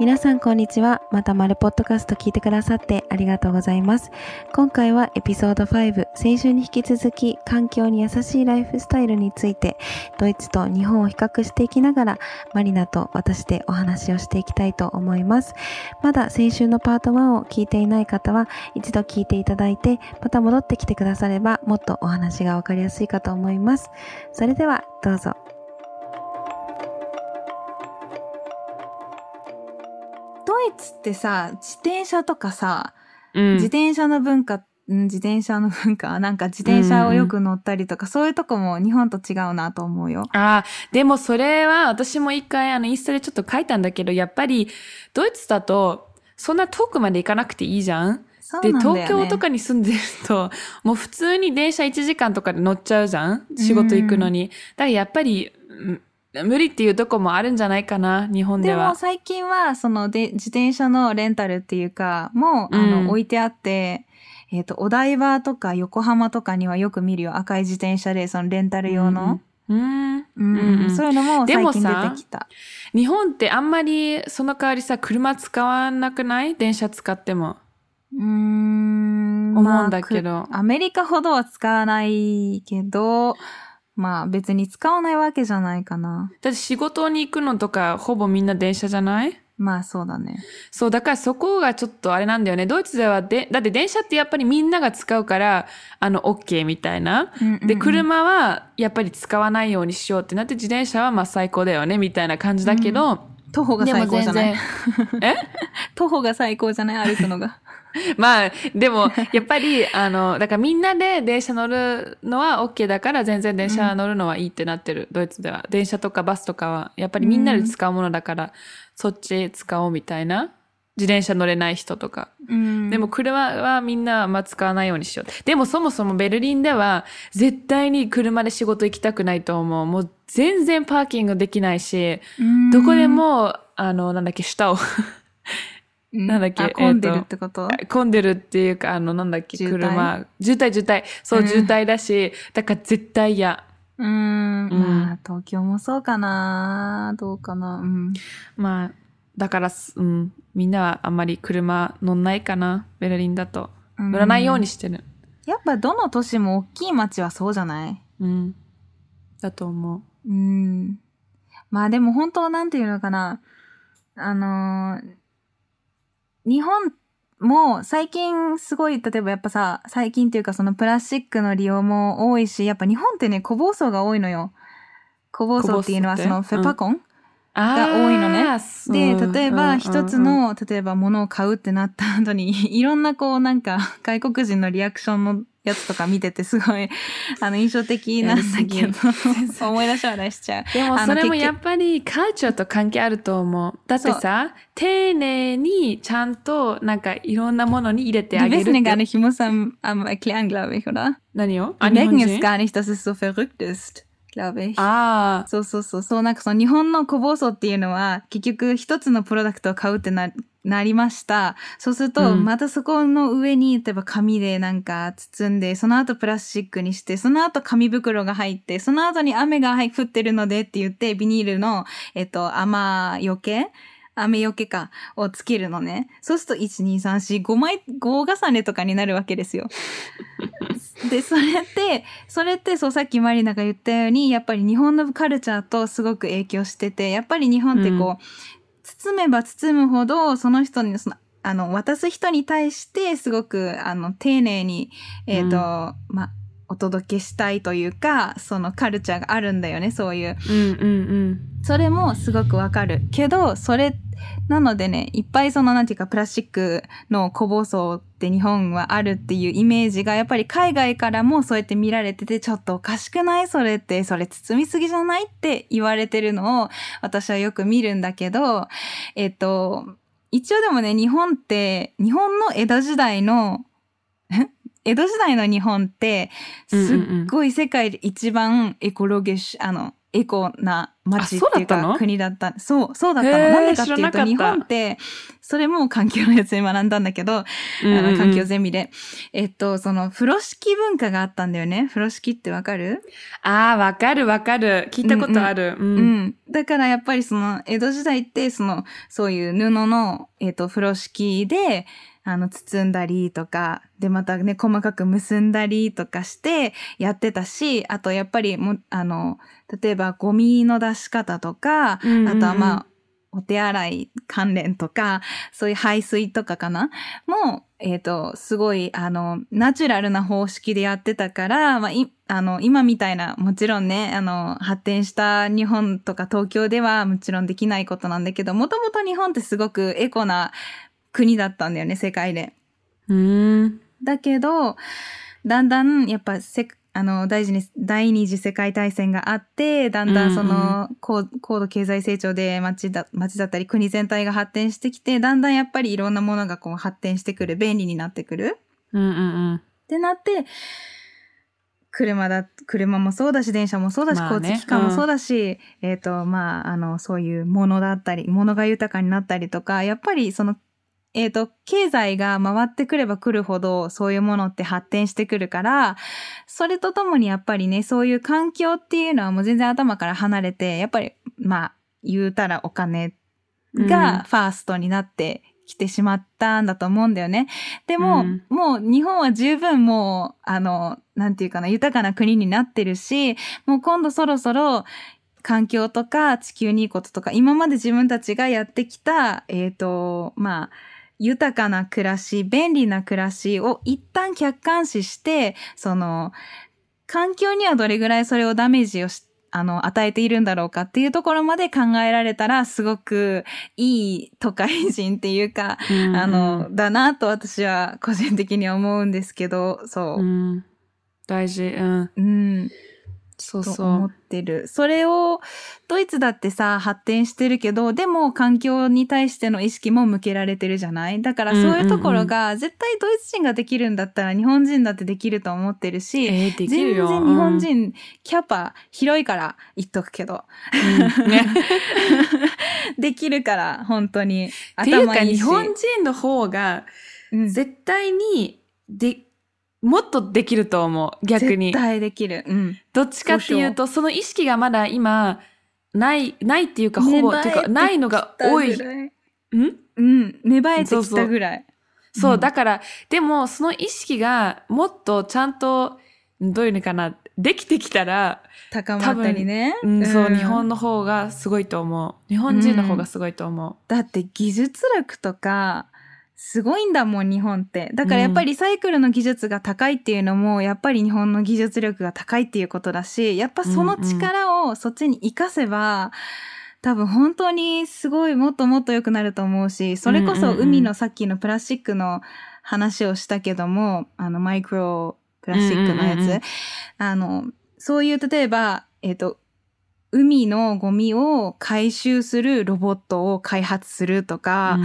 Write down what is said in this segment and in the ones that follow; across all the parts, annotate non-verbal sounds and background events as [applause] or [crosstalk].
皆さんこんにちは。またまるポッドキャスト聞いてくださってありがとうございます。今回はエピソード5、先週に引き続き環境に優しいライフスタイルについて、ドイツと日本を比較していきながら、マリナと私でお話をしていきたいと思います。まだ先週のパート1を聞いていない方は、一度聞いていただいて、また戻ってきてくだされば、もっとお話がわかりやすいかと思います。それでは、どうぞ。イツってさ、自転車とかさ、うん自転車の文化、ん自転車の文化、[laughs] なんか自転車をよく乗ったりとか、そういうとこも日本と違うなと思うよ。ああ、でもそれは私も一回あのインスタでちょっと書いたんだけど、やっぱりドイツだとそんな遠くまで行かなくていいじゃん？で。東京とかに住んでると、もう普通に電車1時間とかで乗っちゃうじゃん？仕事行くのに。だからやっぱり、うん無理っていうとこもあるんじゃないかな日本ででもは。最近は、そので、自転車のレンタルっていうか、もう、あの、うん置いてあって、えっ、と、お台場とか横浜とかにはよく見るよ。赤い自転車で、そのレンタル用の。うん。うんうんうんそういうのも最近さ出てきた。日本ってあんまりその代わりさ、車使わなくない？電車使っても。うーん。思うんだけどまあくアメリカほどは使わないけど、まあ別に使わないわけじゃないかな。だって仕事に行くのとかほぼみんな電車じゃない？まあそうだね。そう、だからそこがちょっとあれなんだよね。ドイツではで、だって電車ってやっぱりみんなが使うから、あの、OK みたいな。うんうんうんで、車はやっぱり使わないようにしようってなって、自転車はまあ最高だよね、みたいな感じだけど、徒歩が最高じゃない？[laughs] え？徒歩が最高じゃない？歩くのが。[laughs] まあ、でも、やっぱり、あの、だからみんなで電車乗るのは OK だから、全然電車乗るのはいいってなってる、ドイツでは。電車とかバスとかは、やっぱりみんなで使うものだから、そっち使おうみたいな。自転車乗れない人とか。うんでも車はみんなまあ使わないようにしよう。でもそもそもベルリンでは絶対に車で仕事行きたくないと思う。もう全然パーキングできないし、うんどこでも、あの、なんだっけ、下をうんなんだっけ？あ混んでるえーとってこと、混んでるっていうか、あの、なんだっけ、車。渋滞、渋滞。そうう、ん渋滞だし、だから絶対嫌。うーん、うんまあ、東京もそうかな。どうかな。うん。まあ、だからす、うん、みんなはあんまり車乗んないかな、ベルリンだと。乗らないようにしてる。やっぱどの都市も大きい町はそうじゃない？うん。だと思う。うん。まあでも本当なんていうのかな。あのー日本も最近すごい、例えばやっぱさ、最近っていうかそのプラスチックの利用も多いし、やっぱ日本ってね、個包装が多いのよ。個包装っていうのはそのフェパコン、あが多いのね。で、例えばうん一つうんうん。の、例えば物を買うってなった後に、[laughs] いろんなこうなんか外国人のリアクションのやつとか見ててすごい、[laughs] あの印象的なんだけど、思い出し笑いしちゃう。でもそれもやっぱりカルチャーと関係あると思う。だってさ、丁寧にちゃんとなんかいろんなものに入れてあ Die げる wissen っ ja gar て。nicht, ich muss am, am erklären, glaube ich, oder? 何を？Die merken 人？Es gar nicht, dass es so verrückt ist, glaube ich. ああ、そうそうそう。そう、なんかその日本の個包装っていうのは、結局一つのプロダクトを買うってな、なりました。そうすると、うんまたそこの上に、例えば紙でなんか包んで、その後プラスチックにして、その後紙袋が入って、その後に雨が入降ってるのでって言って、ビニールの、えっと、雨よけ？雨よけか、をつけるのね。そうすると、1、2、3、4、5枚、5重ねとかになるわけですよ。[laughs] で、それって、それって、そう、さっきマリナが言ったように、やっぱり日本のカルチャーとすごく影響してて、やっぱり日本ってこう、包めば包むほど、その人に、その、あの、渡す人に対して、すごく、あの、丁寧に、えっ、と、うんまあ、お届けしたいというか、そのカルチャーがあるんだよね、そういう。うんうんうん。それもすごくわかる。けど、それ、なのでね、いっぱいその、なんていうか、プラスチックの個包装って日本はあるっていうイメージが、やっぱり海外からもそうやって見られてて、ちょっとおかしくないそれって、それ包みすぎじゃないって言われてるのを、私はよく見るんだけど、えっと、一応でもね、日本って、日本の江戸時代の、[laughs] 江戸時代の日本って、すっごい世界で一番エコロゲシ、あの、エコな町っていうあそうだったの？か国だった。そう、そうだったの。なんでかっていうと、日本って、それも環境のやつで学んだんだけど、あの環境ゼミで。えっと、その、風呂敷文化があったんだよね。風呂敷ってわかる？ああ、わかるわかる。聞いたことある。うん。うん。だからやっぱりその、江戸時代って、その、そういう布の、えっ、と、風呂敷で、あの、包んだりとか、で、またね、細かく結んだりとかしてやってたし、あとやっぱりも、あの、例えばゴミの出し方とか、うんうんうん。あとはまあ、お手洗い関連とか、そういう排水とかかな？も、えっ、と、すごい、あの、ナチュラルな方式でやってたから、まあ、い、あの、今みたいな、もちろんね、あの、発展した日本とか東京ではもちろんできないことなんだけど、もともと日本ってすごくエコな国だったんだよね、世界で。うん。だけど、だんだん、やっぱせ、あの、大事に、第二次世界大戦があって、だんだんその、高高度経済成長で街だ、街だったり国全体が発展してきて、だんだんやっぱりいろんなものがこう発展してくる、便利になってくる。うんうんうん。ってなって、車だ、車もそうだし、電車もそうだし、まあね交通機関もそうだし、えっ、と、まあ、あの、そういうものだったり、物が豊かになったりとか、やっぱりその、えっ、と、経済が回ってくれば来るほど、そういうものって発展してくるから、それとともにやっぱりね、そういう環境っていうのはもう全然頭から離れて、やっぱり、まあ、言うたらお金がファーストになってきてしまったんだと思うんだよね。でも、うんもう日本は十分もう、あの、なんていうかな、豊かな国になってるし、もう今度そろそろ、環境とか地球にいいこととか、今まで自分たちがやってきた、えっ、と、まあ、豊かな暮らし、便利な暮らしを一旦客観視して、その、環境にはどれぐらいそれをダメージをしあの、与えているんだろうかっていうところまで考えられたら、すごくいい都会人っていうか、うんうんあの、だなと私は個人的には思うんですけど、そうう。ん。大事。うん。うん。そうそと思っう。てる。それを、ドイツだってさ、発展してるけど、でも環境に対しての意識も向けられてるじゃない？だからそういうところが、絶対ドイツ人ができるんだったら日本人だってできると思ってるし、えー、でき全然日。本人、キャパ広いから言っとくけど、うん。ね。[laughs] できるから、本当に。っていうか、頭いいし日本人の方が、うん絶対に、で、もっとできると思う。逆に絶。対できる。うん。どっちかっていうと、その意識がまだ今、ない、ないっていうか、ほぼ、てっていうか、ないのが多い。ん？うん。芽生えてきたぐらい。そう、うんだから、でも、その意識がもっとちゃんと、どういうのかな、できてきたら、高まったりね。うん、そう、ん日本の方がすごいと思う。日本人の方がすごいと思だって技術力とか、すごいんだもん、日本って。だからやっぱりリサイクルの技術が高いっていうのも、やっぱり日本の技術力が高いっていうことだし、やっぱその力をそっちに活かせば、多分本当にすごいもっともっと良くなると思うし、それこそ海のさっきのプラスチックの話をしたけども、あのマイクロプラスチックのやつ、あの、そういう例えば、えっ、と、海のゴミを回収するロボットを開発するとう。か、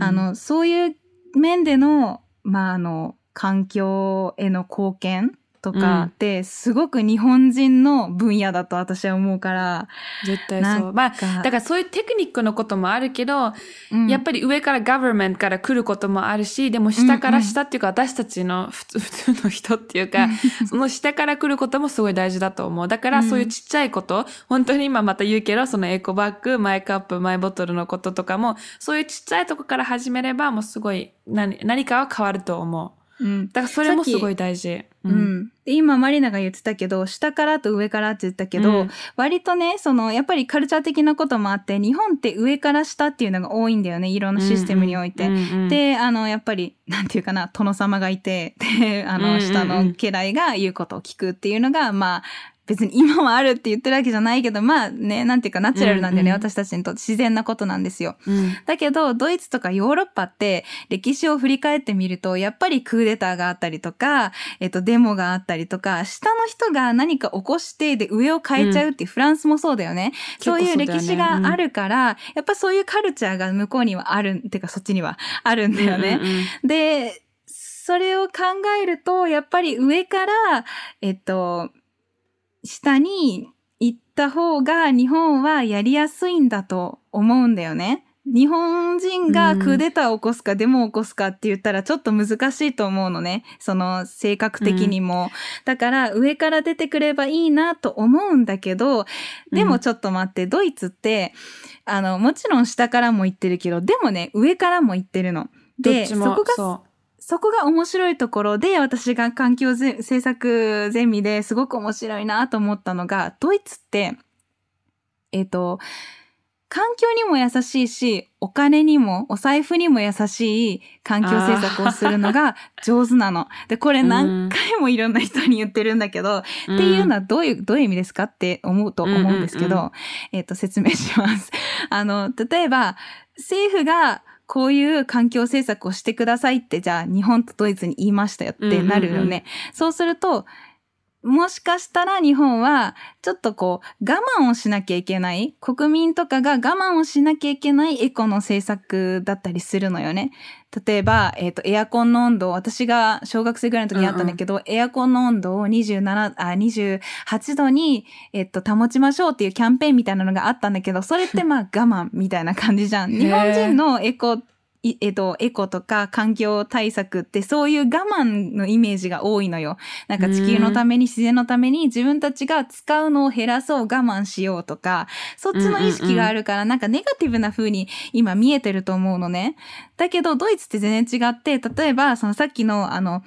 あ、の、そういう面での、まあ、あの、環境への貢献とかって、すごく日本人の分野だと私は思うから、絶対そう。まあ、かだからそういうテクニックのこともあるけど、うんやっぱり上から government から来ることもあるし、でも下から下っていうか、私たちの普通 [laughs] 普通の人っていうか、その下から来ることもすごい大事だと思う。だからうんそういうちっちゃいこと、本当に今また言うけど、そのエコバッグ、マイカップ、マイボトルのこととかも、そういうちっちゃいとこから始めれば、もうすごい何何かは変わると思う。うん。だからそれもすごい大事。う。ん。で今、マリナが言ってたけど、下からと上からって言ったけど、うん割とね、その、やっぱりカルチャー的なこともあって、日本って上から下っていうのが多いんだよね、いろんなシステムにおいて。うんうん、で、あの、やっぱり、なんていうかな、殿様がいて、で、あの、下の家来が言うことを聞くっていうのが、まあ、別に今はあるって言ってるわけじゃないけど、まあね、なんていうかナチュラルなんだよね、うんうん私たちにとって自然なことなんですよ。うんだけど、ドイツとかヨーロッパって歴史を振り返ってみると、やっぱりクーデターがあったりとか、えっと、デモがあったりとか、下の人が何か起こして、で、上を変えちゃうっていう、フランスもそうだよね。そういう歴史があるから、やっぱそういうカルチャーが向こうにはある、てかそっちにはあるんだよね。うんうんうんで、それを考えると、やっぱり上から、えっと、下に行った方が日本はやりやすいんだと思うんだよね。日本人がクーデターを起こすかデモを起こすかって言ったらちょっと難しいと思うのね。その性格的にも。だから上から出てくればいいなと思うんだけど、でもちょっと待って、ドイツって、あの、もちろん下からも言ってるけど、でもね、上からも言ってるの。で、どっちもそこがそそこが面白いところで、私が環境ぜ政策ゼミですごく面白いなと思ったのが、ドイツって、えっ、と、環境にも優しいし、お金にも、お財布にも優しい環境政策をするのが上手なの。で、これ何回もいろんな人に言ってるんだけど、う。っていうのはどういう、どういう意味ですかって思うと思うんですけど、うんうんえっ、と、説明します。あの、例えば、政府がこういう環境政策をしてくださいって、じゃあ日本とドイツに言いましたよってなるよね。うんうんうんそうすると、もしかしたら日本はちょっとこう我慢をしなきゃいけない国民とかが我慢をしなきゃいけないエコの政策だったりするのよね。例えば、えっ、と、エアコンの温度、私が小学生ぐらいの時にあったんだけど、エアコンの温度を27、あ、28度に、えっ、と、保ちましょうっていうキャンペーンみたいなのがあったんだけど、それってまあ我慢みたいな感じじゃん。日本人のエコ、いえっと、エコとか環境対策ってそういう我慢のイメージが多いのよ。なんか地球のために自然のために自分たちが使うのを減らそう我慢しようとか、そっちの意識があるからなんかネガティブな風に今見えてると思うのね。だけどドイツって全然違って、例えばそのさっきのあの、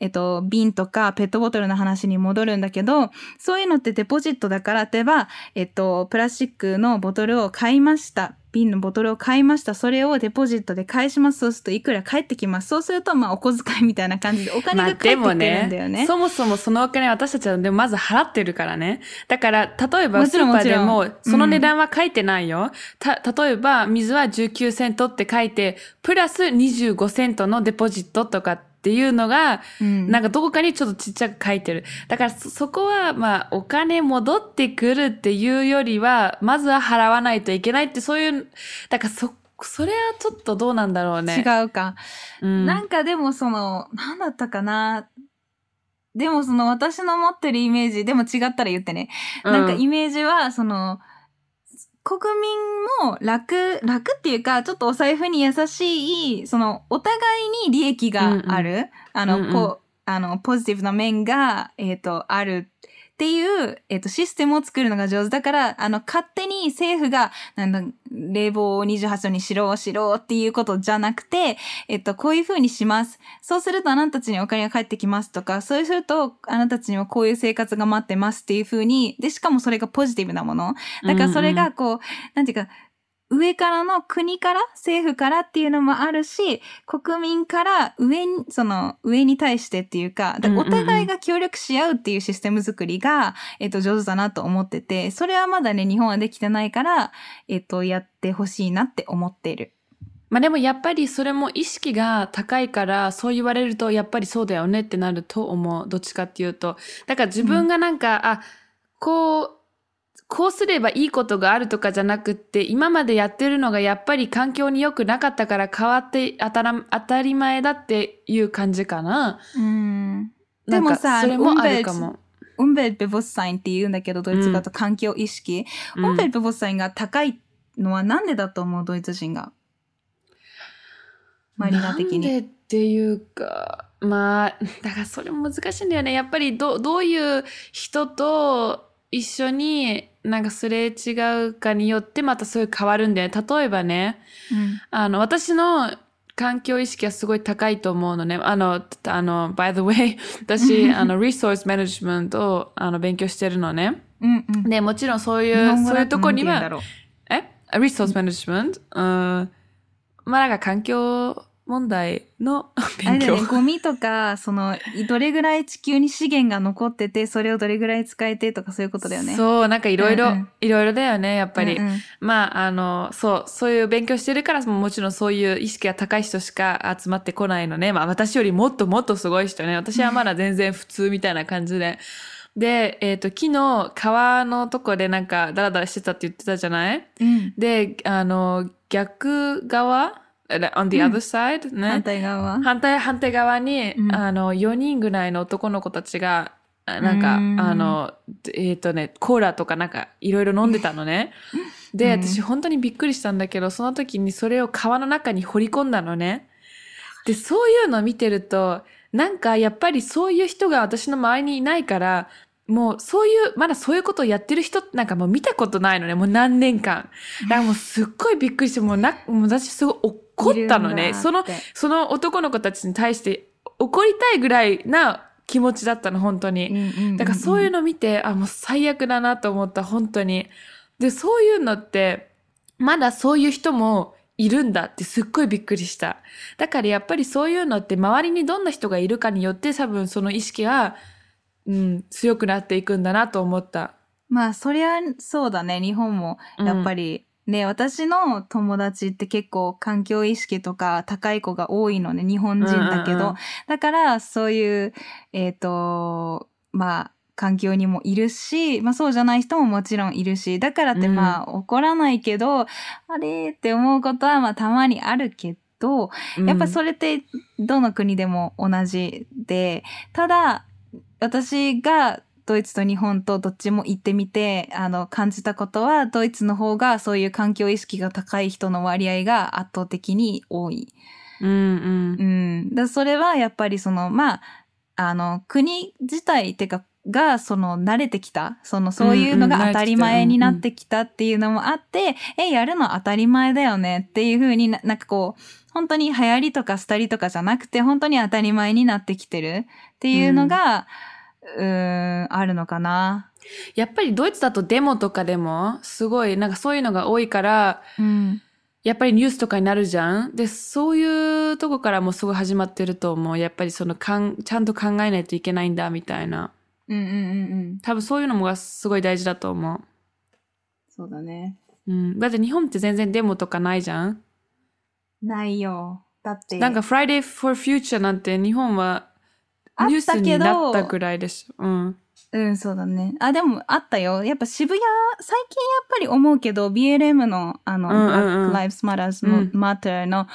えっと、瓶とかペットボトルの話に戻るんだけど、そういうのってデポジットだから、例えば、えっと、プラスチックのボトルを買いました。瓶のボトルを買いました。それをデポジットで返します。そうするといくら返ってきます。そうすると、まあ、お小遣いみたいな感じでお金まあが返ってくるんだよね。そもそもそのお金私たちはでもまず払ってるからね。だから、例えばもちろんスーパーでもその値段は書いてないよ。た、例えば水は19セントって書いて、プラス25セントのデポジットとかっていうのが、うんなんかどこかにちょっとちっちゃく書いてる。だからそ、そこはまあお金戻ってくるっていうよりは、まずは払わないといけないってそういう、だからそ、それはちょっとどうなんだろうね。違うか。うん。なんかでもその、なんだったかな。でもその私の持ってるイメージ、でも違ったら言ってね。なんかイメージは、その、国民も楽、楽っていうか、ちょっとお財布に優しい、その、お互いに利益がある、あの、うん。うんこう、あの、ポジティブな面が、えっ、と、あるっていう、えっ、と、システムを作るのが上手。だから、あの、勝手に政府が、なんだ、冷房を28度にしろ、しろっていうことじゃなくて、えっと、こういう風にします。そうするとあなたたちにお金が返ってきますとか、そうするとあなたたちにはこういう生活が待ってますっていう風に、で、しかもそれがポジティブなもの。だからそれがこう、なんていうか、上からの国から、政府からっていうのもあるし、国民から上に、その上に対してっていうか、お互いが協力し合うっていうシステム作りが、えっと、上手だなと思ってて、それはまだね、日本はできてないから、えっと、やってほしいなって思っている。まあでもやっぱりそれも意識が高いからそう言われるとやっぱりそうだよねってなると思う。どっちかっていうと。だから自分がなんか、あ、こう、こうすればいいことがあるとかじゃなくって、今までやってるのがやっぱり環境に良くなかったから変わって当たら当たり前だっていう感じかな。うん。でもさそれもあるかも。Umweltbewusstsein って言うん。だけど、ドイツ語だと環境意識。うん。Umweltbewusstsein が高いのはなん。でだと思うドイツ人が。マリナ的なん。に。でっていうか、まあ、だからそれも難しいん。だよね。やっぱりどどういう人と一緒になんかすれ違うかによってまたそういう変わるんだよね。例えばね、うんあの、私の環境意識はすごい高いと思うのね。あの、あの、by the way、[laughs] 私、あの、resource management をあの勉強してるのね。うんうん。で、もちろんそういう、そういうととこには、なんて言うんだろうえ ?resource management? うん。まあなんか環境問題のあ勉強。れだよね、ゴミとか、その、どれぐらい地球に資源が残ってて、それをどれぐらい使えてとかそういうことだよね。うそう、なんかいろいろいろいろだよね、やっぱり。んうんまあ、あの、そう、そういう勉強してるから、もちろんそういう意識が高い人しか集まってこないのね。まあ、私よりもっともっとすごい人ね。私はまだ全然普通みたいな感じで。で、えっ、と、昨日、川のとこでなんか、ダラダラしてたって言ってたじゃない？うん。で、あの、逆側 ?on the うん other side? ね。反対側は。反対、反対側に、うんあの、4人ぐらいの男の子たちが、あなんか、うんあの、えっ、とね、コーラとかなんかいろいろ飲んでたのね。で、うん私本当にびっくりしたんだけど、その時にそれを川の中に掘り込んだのね。で、そういうのを見てると、なんかやっぱりそういう人が私の周りにいないから、もうそういう、まだそういうことをやってる人なんかもう見たことないのね、もう何年間。[laughs] だからもうすっごいびっくりして、もうな、もう私すごい怒ったのね。その、その男の子たちに対して怒りたいぐらいな気持ちだったの、本当に。だからそういうの、の見て、あ、もう最悪だなと思った、本当に。で、そういうのって、まだそういう人もいるんだってすっごいびっくりした。だからやっぱりそういうのって周りにどんな人がいるかによって多分その意識が、うん、強くなっていくんだなと思った。まあ、そりゃそうだね。日本も、やっぱり、ね、私の友達って結構環境意識とか高い子が多いのね、日本人だけど。うんうんうん。だから、そういう、えっ、と、まあ、環境にもいるし、まあそうじゃない人ももちろんいるし、だからってうん。まあ怒らないけど、あれって思うことはまあたまにあるけど、うん。やっぱそれってどの国でも同じで、ただ私がドイツと日本とどっちも行ってみて、あの感じたことはドイツの方がそういう環境意識が高い人の割合が圧倒的に多い。うんうんうん。だそれはやっぱりその、まあ、あの、国自体ってか、が、その、慣れてきた。その、そういうのがうんうん当たり前になってきたっていうのもあって、え、やるの当たり前だよねっていうふうにな、なんかこう、本当に流行りとか廃りとかじゃなくて、本当に当たり前になってきてるっていうのが、うーん、あるのかな。やっぱりドイツだとデモとかでもすごいなんかそういうのが多いからうん。やっぱりニュースとかになるじゃんでそういうとこからもすごい始まってると思うやっぱりそのかんちゃんと考えないといけないんだみたいなうんうんうんうん。多分そういうのもがすごい大事だと思そうだね。う、うん、だって日本って全然デモとかないじゃんないよ。だって。なんか Friday for Future なんて日本はあニュースになったぐらいでしょ。うん。うん、そうだね。あ、でもあったよ。やっぱ渋谷、最近やっぱり思うけど、BLM の、あの、うんうんうん Black Lives Matter の、うん Matter の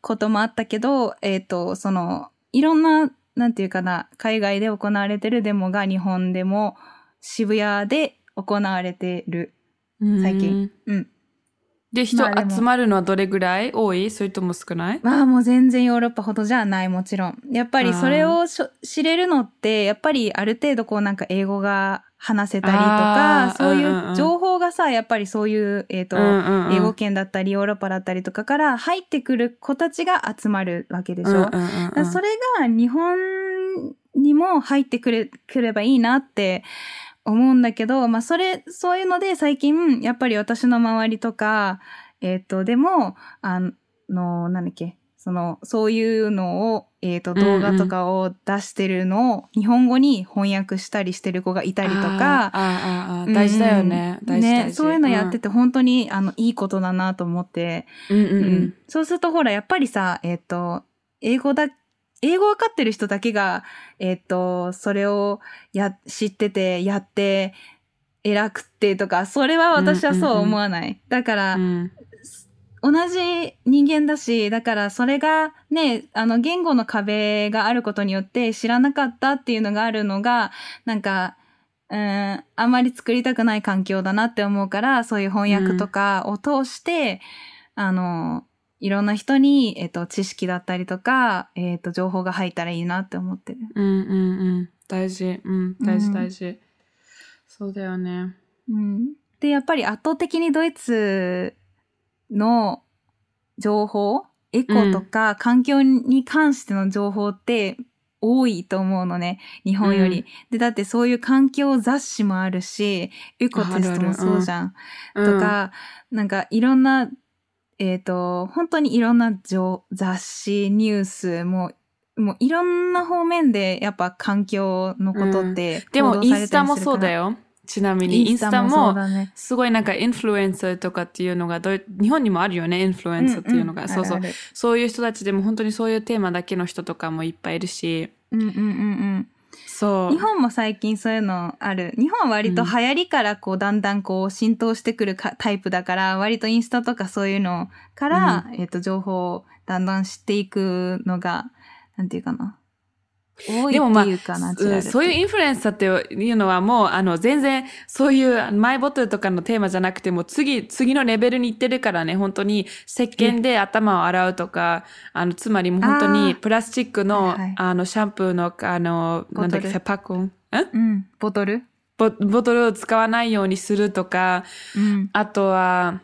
こともあったけど、えっ、と、その、いろんな、なんていうかな、海外で行われてるデモが日本でも渋谷で行われてる。最近。うん。で、人まあでも。集まるのはどれぐらい？多い？それとも少ない？まあもう全然ヨーロッパほどじゃない、もちろん。やっぱりそれをしょ知れるのって、やっぱりある程度こうなんか英語が話せたりとかそういうんうんうん。う情報がさ、やっぱりそういう、えっ、と、うんうんうん。英語圏だったりヨーロッパだったりとかから入ってくる子たちが集まるわけでしょ。うんうんうんだからそれが日本にも入ってくれくればいいなって思うんだけど、まあそれ、そういうので最近、やっぱり私の周りとか、えっ、と、でも、あの、なんだっけ、その、そういうのを、えっ、と、うんうん動画とかを出してるのを日本語に翻訳したりしてる子がいたりとか、あーあーあー大事だよね。うん大事。ね、そういうのやってて本当に、あの、いいことだなと思って、うんうんううんん。そうするとほら、やっぱりさ、えっ、と、英語だ、英語わかってる人だけが、えっ、と、それをや、知ってて、やって、偉くってとか、それは私はそう思わない。だから、うん同じ人間だし、だからそれがね、あの言語の壁があることによって知らなかったっていうのがあるのが、なんか、うん、あんまり作りたくない環境だなって思うから、そういう翻訳とかを通して、あの、いろんな人に、えっ、と、知識だったりとか、えっ、と、情報が入ったらいいなって思ってる。うんうんうん。大事。うん、大事うん大事。そうだよね。うん。で、やっぱり圧倒的にドイツの情報、エコとか環境に関しての情報って多いと思うのね、日本より。うんで、だってそういう環境雑誌もあるし、エコテストもそうじゃん。とか、なんかいろんな、えっ、と、本当にいろんな情雑誌、ニュースも、もういろんな方面でやっぱ環境のことってでもインスタもそうだよ。ちなみにインスタも。すごいなんかインフルエンサーとかっていうのがどう日本にもあるよね、インフルエンサーっていうのが。んんそうそうそういう人たちでも本当にそういうテーマだけの人とかもいっぱいいるし。うんうんうんうん。そう。日本も最近そういうのある。日本は割と流行りからこうだんだんこう浸透してくるかタイプだから、割とインスタとかそういうのから、えっ、と、情報をだんだん知っていくのが、なんていうかな。多いっていうか、ナチュラルって。うんそういうインフルエンサーっていうのはもう、あの、全然、そういうマイボトルとかのテーマじゃなくても、次、次のレベルに行ってるからね、本当に、石鹸で頭を洗うとか、あの、つまりもう本当あに、ー。プラスチックの、あの、シャンプーの、あの、なんだっけ、ボトルフェパコン？ん？うん。ボトル。ボボトルを使わないようにするとか、うん。あとは、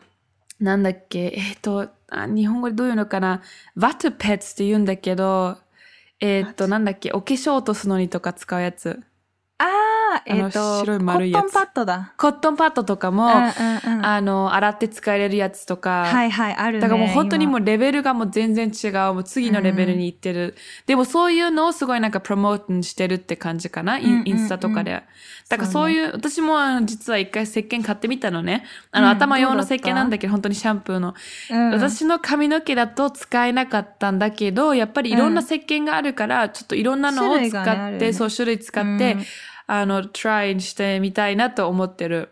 なんだっけ、えっ、とあ、日本語でどういうのかな、ワトペッツって言うんだけど、えっ、と、なんだっけ、お化粧落とすのにとか使うやつ。えっ、あのと、白い丸いやつコットンパッドだ。コットンパッドとかも、うんうんうん。あの、洗って使えれるやつとか、はいはい、あるね。だからもう本当にもう。うレベルがもう全然違う。もう次のレベルに行ってる。でもそういうのをすごいなんかプロモートしてるって感じかな。インうんうんうんインスタとかで。だからそうういう、私もあの実は一回石鹸買ってみたのね。あの、うん頭用の石鹸なんだけど、本当にシャンプーの。うん、私の髪の毛だと使えなかったんだけど、やっぱりいろんな石鹸があるから、ちょっといろんなのを使って、がねそう種類使って、うんあの、トライしてみたいなと思ってる。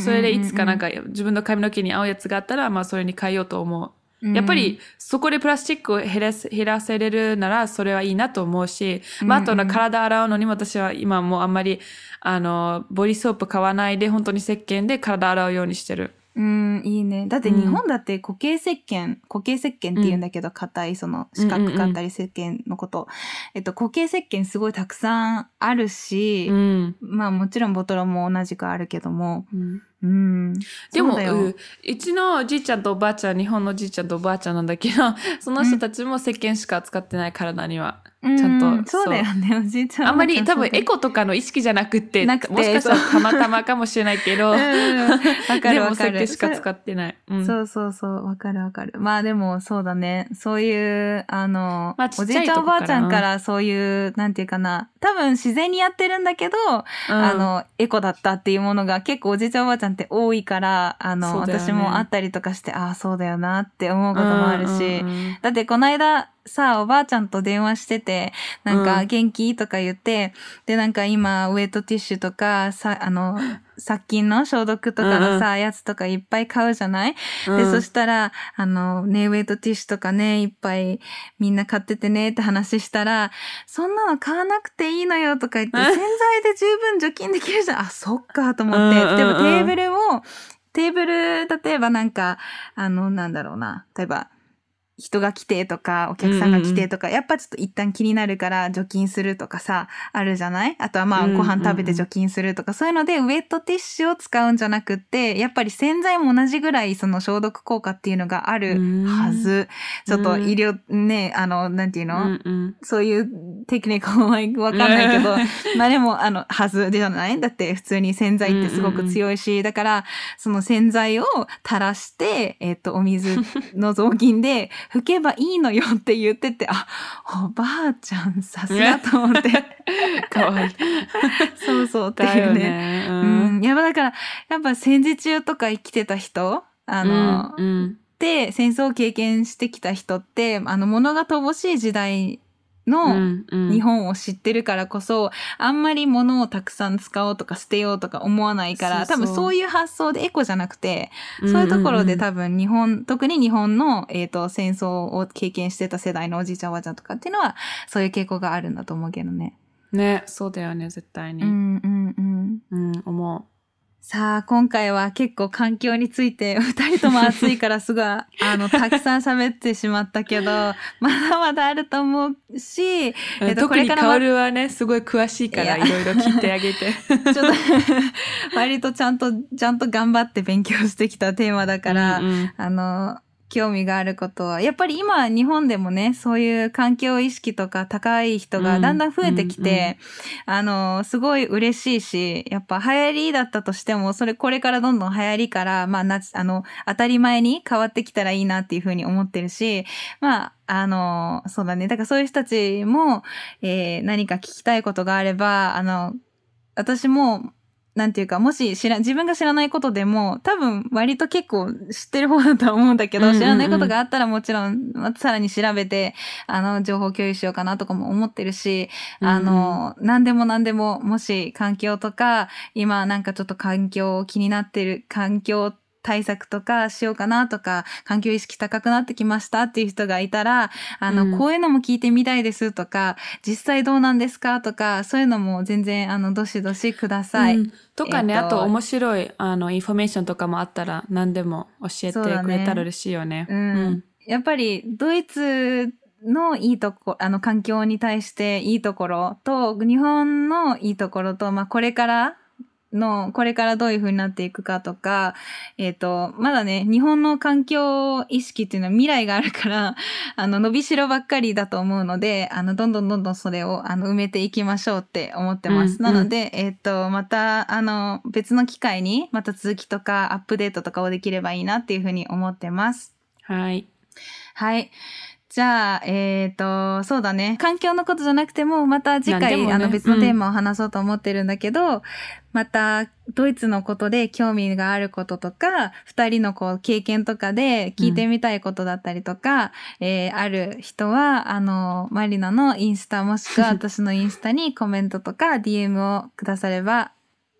それでいつかなんか自分の髪の毛に合うやつがあったら、まあそれに変えようと思う。やっぱりそこでプラスチックを減らせ減らせれるならそれはいいなと思うし、まああとの体洗うのにも私は今もうあんまりあの、ボディーソープ買わないで本当に石鹸で体洗うようにしてる。うん、いいね。だってうん日本だって固形石鹸、固形石鹸って言うんだけど、硬いその四角かったり石鹸のこと。えっと、固形石鹸すごいたくさんあるし、うん。まあもちろんボトルも同じくあるけども、うんうん。でも、そうちのおじいちゃんとおばあちゃん、日本のおじいちゃんとおばあちゃんなんだけど、[laughs] その人たちも石鹸しか使ってない体には。ちゃんとうそうだよね、おじいちゃん。あんまり多分エココとかの意識じゃなくて、もしかしたらたまたまかもしれないけど、うんか [laughs] でも石るわかる。鹸しか使ってない。うんそうそうそう、わかるわかる。まあでもそうだね。そういう、あの、まあちおじいちゃんおばあちゃんかかららそういう、なんていうかな、多分自然にやってるんだけど、うんあの、エコだったっていうものが結構おじいちゃんおばあちゃんって多いから、あの、ね。私もあったりとかして、ああ、そうだよなって思うこともあるし、だってこの間さ、おばあちゃんと電話してて、なんかうん。元気？とか言って、で、なんか今、ウェットティッシュとか、さ、あの、殺菌の消毒とかのさ、やつとかいっぱい買うじゃない、で、うん。そしたら、あの、ね、ウェットティッシュとかね、いっぱいみんな買っててねって話したら、そんなの買わなくていいのよとか言って、うん。洗剤で十分除菌できるじゃん。あ、そっかと思って。うんうんうん。でもテーブルを、テーブル、例えばなんか、あの、なんだろうな。例えば、人が来てとか、お客さんが来てとか、やっぱちょっと一旦気になるから除菌するとかさ、あるじゃない？あとはまあうんうんうんご飯食べて除菌するとか、そういうのでウェットティッシュを使うんじゃなくって、やっぱり洗剤も同じぐらいその消毒効果っていうのがあるはず。ちょっと医療、ね、あの、なんていうの、うんうん。そういうテクニックもわかんないけど、まあでも、あの、はずじゃない？だって普通に洗剤ってすごく強いし、だから、その洗剤を垂らして、えっ、と、お水の雑巾で拭けばいいのよって言ってて、あ、おばあちゃん、さすがと思って。[laughs] かわいい。[laughs] そうそうっていうね。ね。ううん。やっぱだから、やっぱ戦時中とか生きてた人、あの、うんうんで、戦争を経験してきた人って、あの、物が乏しい時代うの、んうん日本を知ってるからこそ、あんまり物をたくさん使おうとか捨てようとか思わないから、多分そういう発想でエコじゃなくて、そういうところで多分日本、特に日本の、えっ、と、戦争を経験してた世代のおじいちゃんおばあちゃんとかっていうのは、そういう傾向があるんだと思うけどね。ね、そうだよね、絶対に。うんうんうん。うん、思さあ、今回は結構環境について、[laughs] 二人とも熱いからすごい、[laughs] あの、たくさん喋ってしまったけど、[laughs] まだまだあると思うし、えう。っと、こ特にれからはカオルはね、すごい詳しいから、いろいろ聞いてあげて。ちょっと割とちゃんと、ちゃんと頑張って勉強してきたテーマだから、うんうんあの、興味があることは、やっぱり今日本でもね、そういう環境意識とか高い人がだんだん増えてきて、あの、すごい嬉しいし、やっぱ流行りだったとしても、それこれからどんどん流行りから、まあ、な、あの、当たり前に変わってきたらいいなっていうふうに思ってるし、まあ、あの、そうだね。だからそういう人たちも、えー何か聞きたいことがあれば、あの、私も、なんていうか、もし知ら、自分が知らないことでも、多分割と結構知ってる方だとは思うんだけど、知らないことがあったらもちろん、まさらに調べて、あの、情報共有しようかなとかも思ってるし、あの、何でも何でも、もし環境とか、今なんかちょっと環境気になってる、環境対策とかしようかなとか、環境意識高くなってきましたっていう人がいたら、あの、うん。こういうのも聞いてみたいですとか、実際どうなんですかとか、そういうのも全然、あの、どしどしください。うん。とかね、えっとあと面白い、あの、インフォメーションとかもあったら何でも教えてくれたら嬉しいよね。うん。やっぱりドイツのいいとこ、あの環境に対していいところと、日本のいいところと、まあこれからの、これからどういう風になっていくかとか、えっ、と、まだね、日本の環境意識っていうのは未来があるから、[laughs] あの、伸びしろばっかりだと思うので、あの、どんどんどんどんそれを、あの、埋めていきましょうって思ってます。うんなので、えっ、と、また、あの、別の機会に、また続きとか、アップデートとかをできればいいなっていう風に思ってます。はい。はい。じゃあ、えっ、と、そうだね。環境のことじゃなくても、また次回、ねあの別のテーマを話そうと思ってるんだけど、また、ドイツのことで興味があることとか、二人のこう経験とかで聞いてみたいことだったりとか、えーある人は、あの、マリナのインスタもしくは私のインスタにコメントとか DM をくだされば、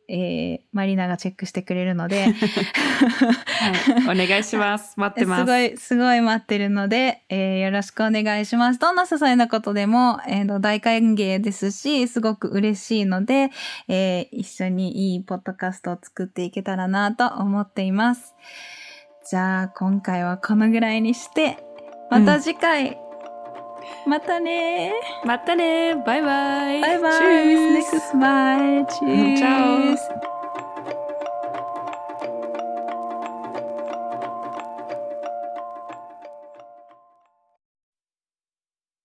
えーマリナがチェックしてくれるので、はい。お願いします。[laughs] 待ってます。すごい、すごい待ってるので、えーよろしくお願いします。どんな些細なことでも、えーと大歓迎ですし、すごく嬉しいので、えー一緒にいいポッドキャストを作っていけたらなと思っています。じゃあ、今回はこのぐらいにして、また次回、またねまたねバイバイバイバイ Tschüss. Bis nächstes Mal. Tschüss. Ciao.